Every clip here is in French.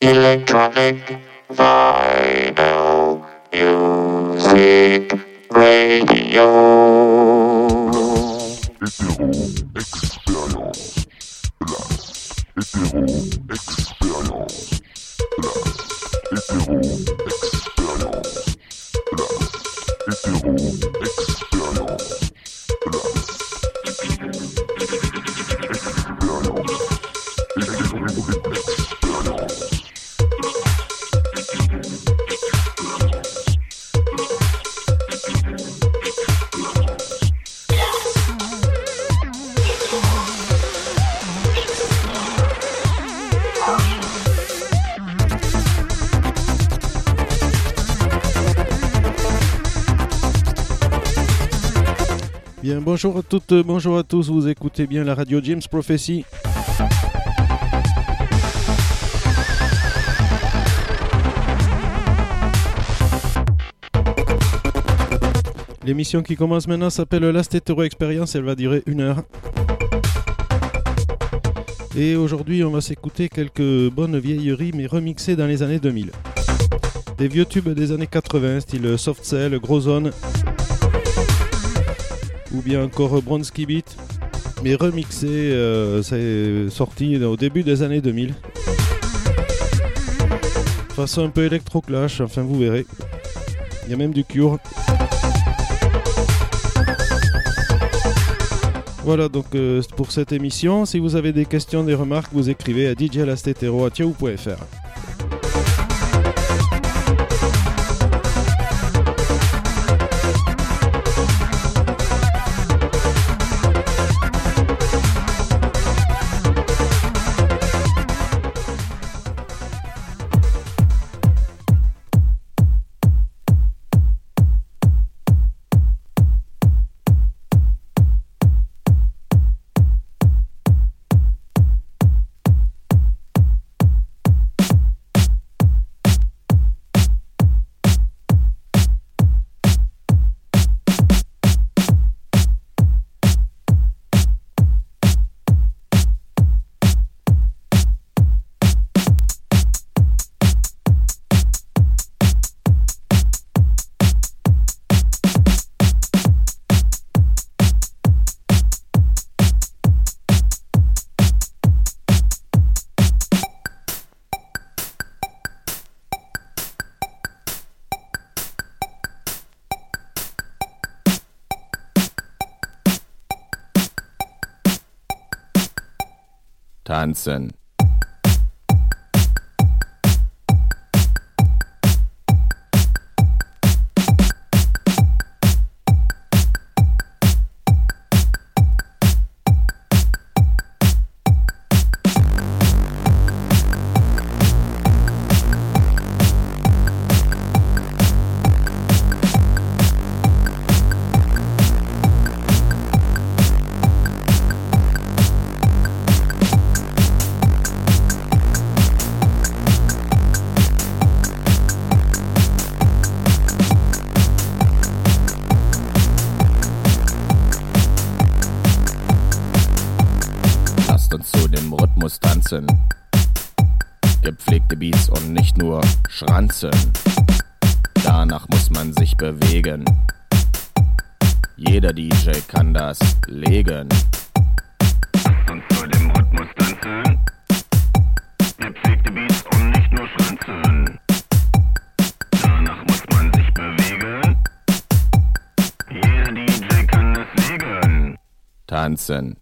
Electronic Vinyl Music Radio. Hetero Experience Plus. Hetero Experience Plus. Hetero Experience Plus. Hetero Experience bonjour à toutes, euh, bonjour à tous, vous écoutez bien la radio James Prophecy. L'émission qui commence maintenant s'appelle Last Hetero Experience, elle va durer une heure. Et aujourd'hui, on va s'écouter quelques bonnes vieilleries, mais remixées dans les années 2000. Des vieux tubes des années 80, style Soft Cell, Gros Zone, ou bien encore Bronski Beat, mais remixé, euh, c'est sorti au début des années 2000. Façon un peu électro-clash, enfin vous verrez. Il y a même du cure. Voilà donc euh, pour cette émission. Si vous avez des questions, des remarques, vous écrivez à djlastetero.fr. Johansson Beats und nicht nur Schranzen. Danach muss man sich bewegen. Jeder DJ kann das legen. Uns zu dem Rhythmus tanzen. Gepflegte Beats und nicht nur Schranzen. Danach muss man sich bewegen. Jeder DJ kann das legen. Tanzen.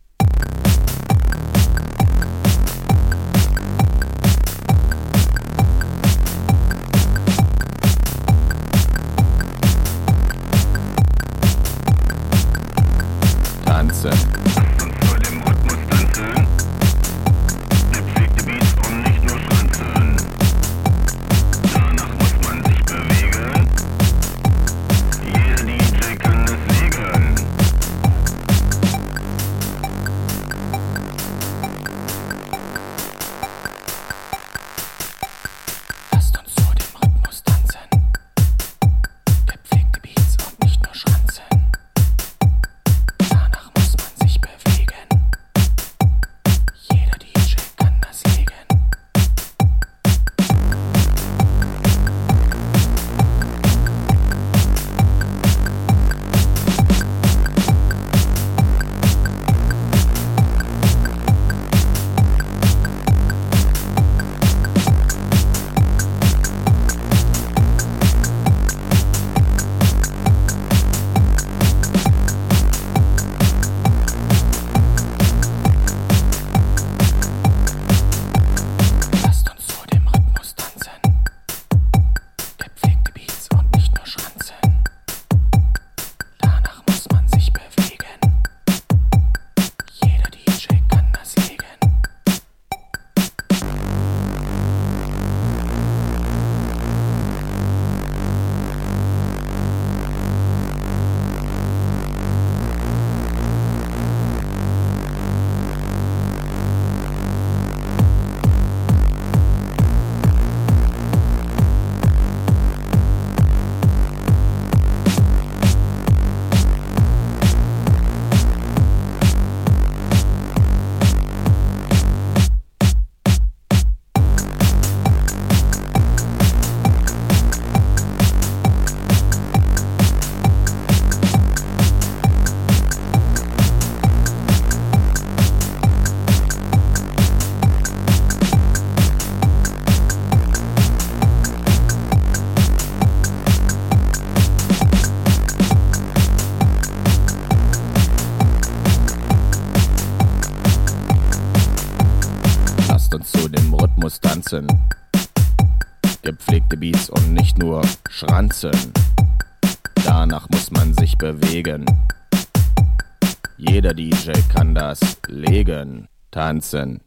Tanzen.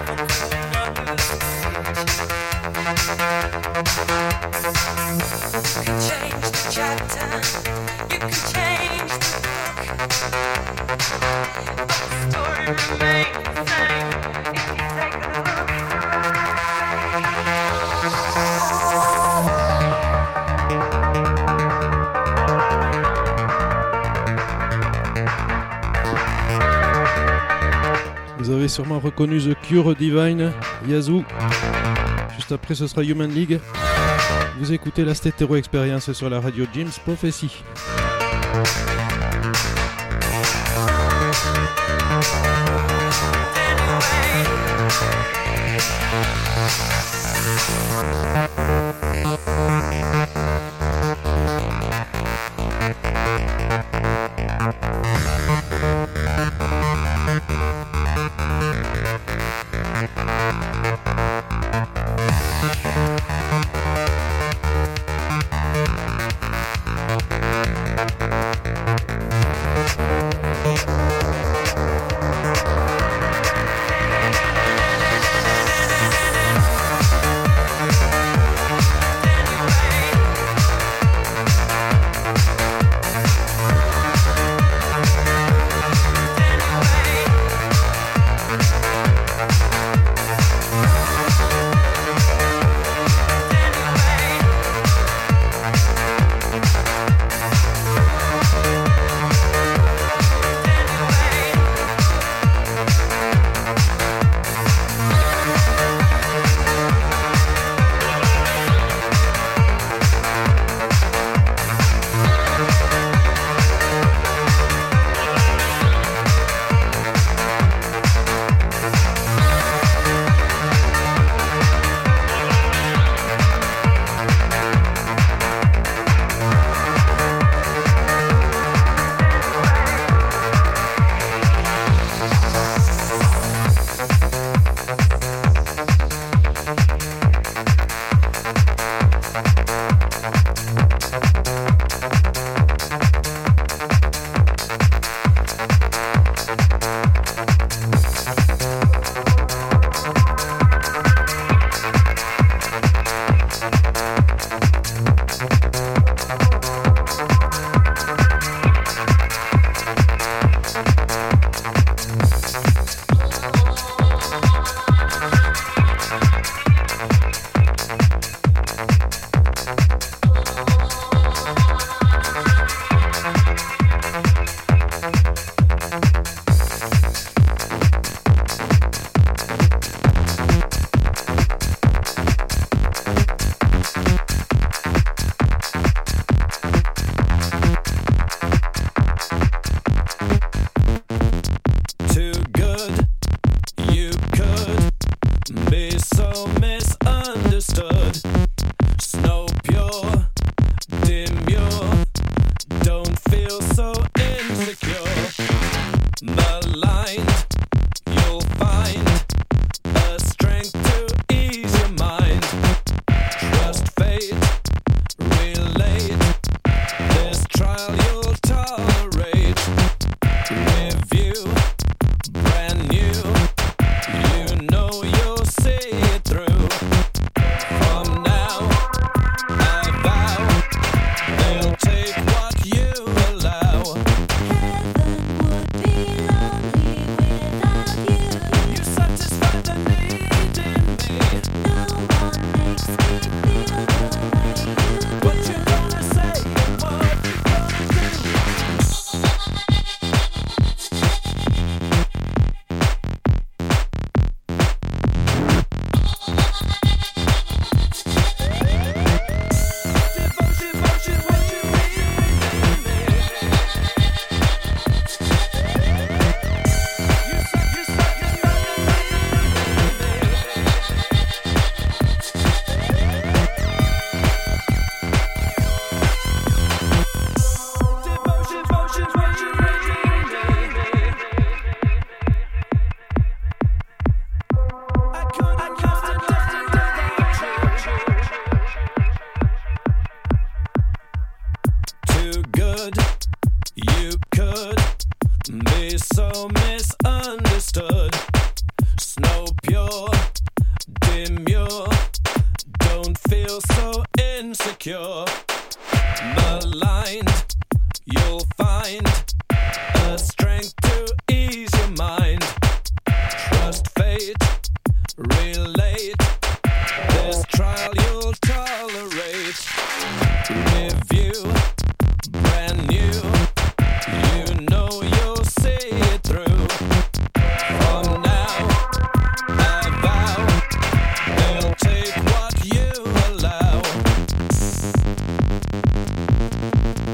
You can change the chapter. You can change. sûrement reconnu The Cure Divine, Yazoo. Juste après, ce sera Human League. Vous écoutez la Stétéro Experience sur la radio James Prophecy.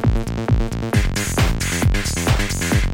Thank you.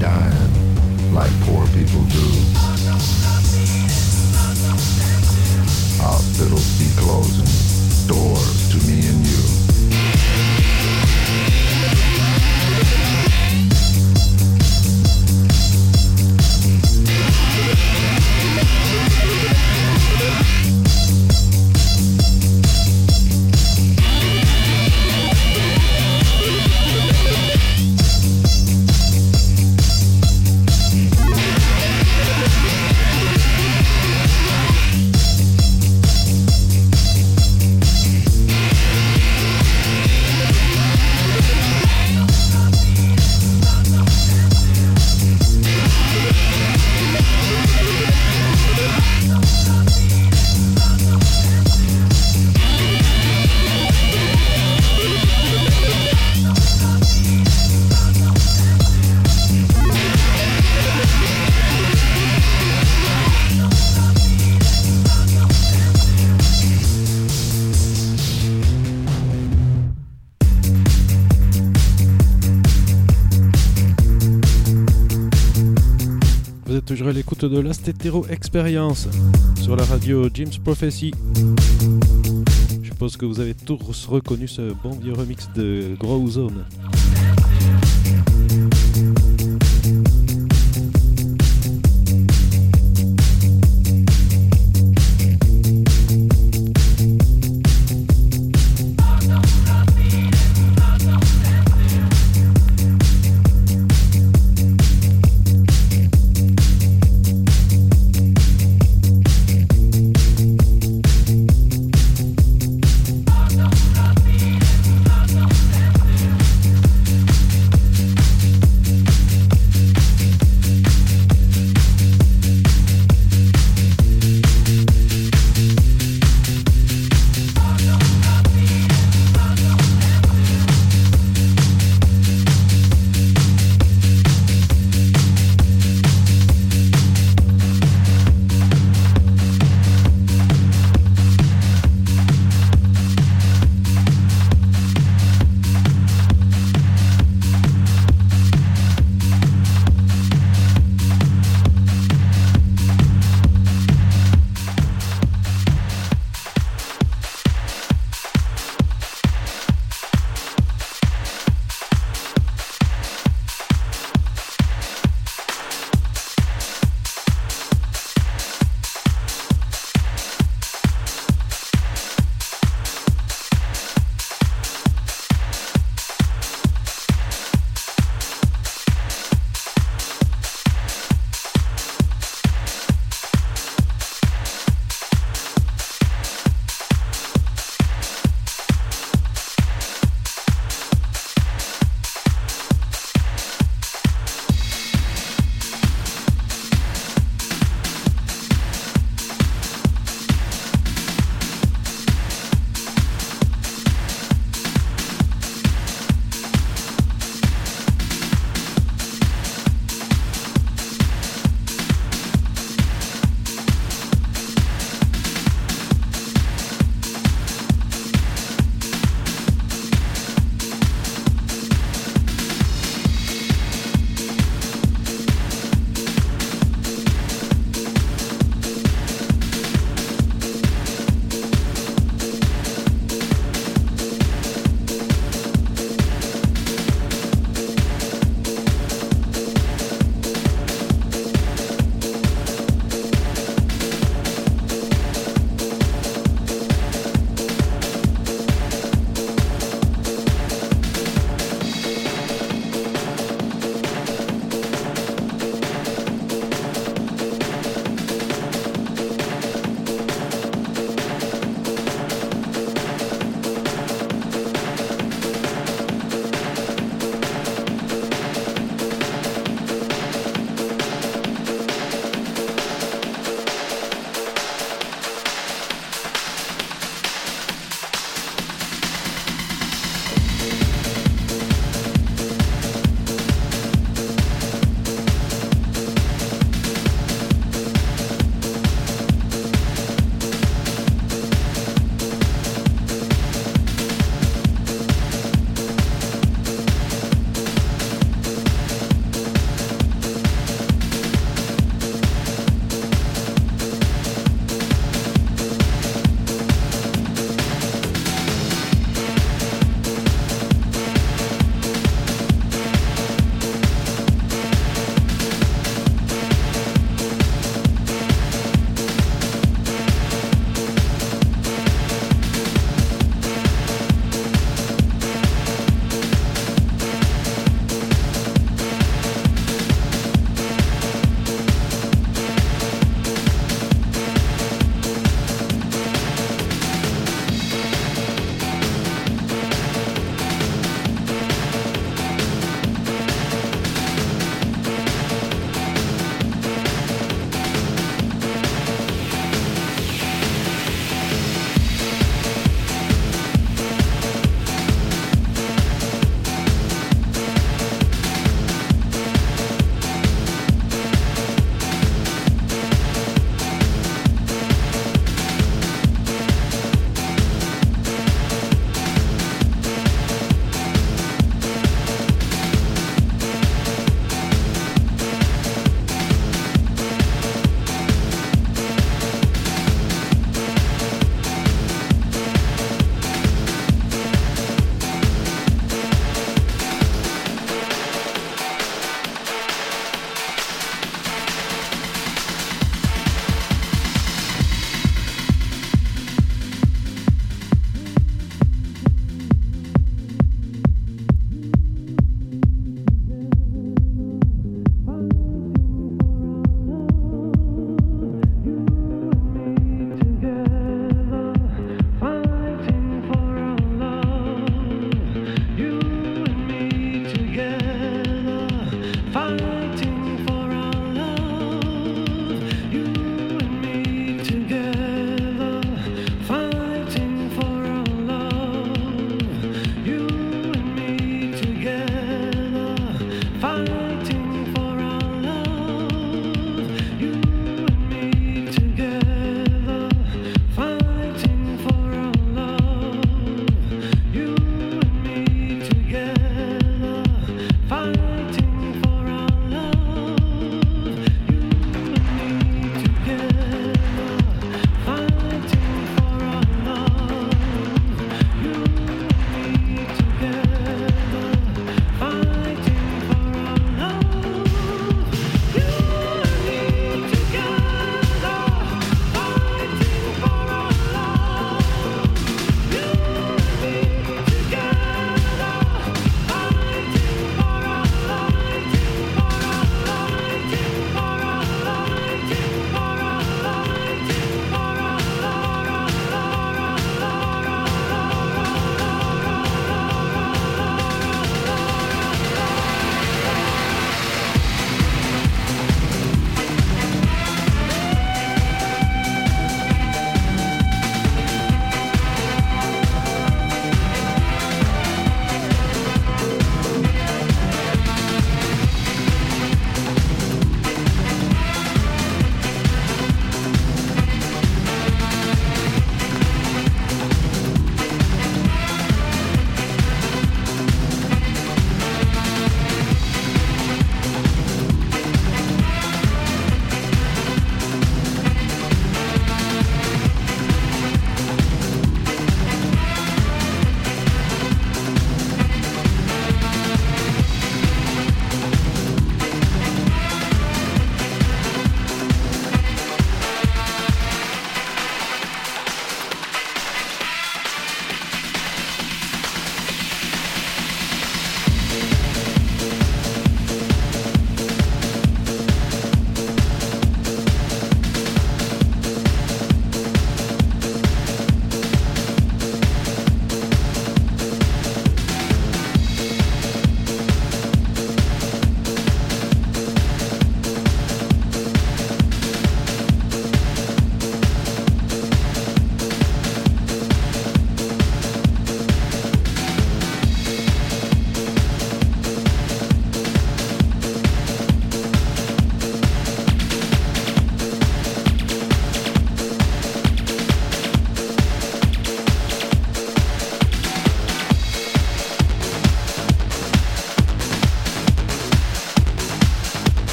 dying like poor people do. Hospitals be closing doors to me and you. De Last Hetero Experience sur la radio Jim's Prophecy. Je suppose que vous avez tous reconnu ce bon vieux remix de Grow Zone.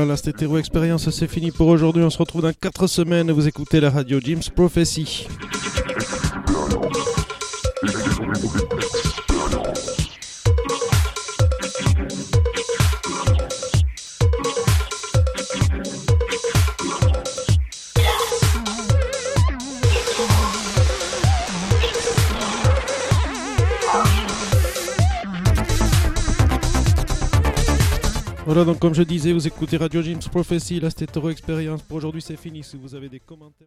Voilà, la Stétéro Expérience, c'est fini pour aujourd'hui. On se retrouve dans 4 semaines. Vous écoutez la radio Jim's Prophecy. Voilà, donc comme je disais, vous écoutez Radio Jim's Prophecy, la Stétéro Expérience. Pour aujourd'hui, c'est fini. Si vous avez des commentaires.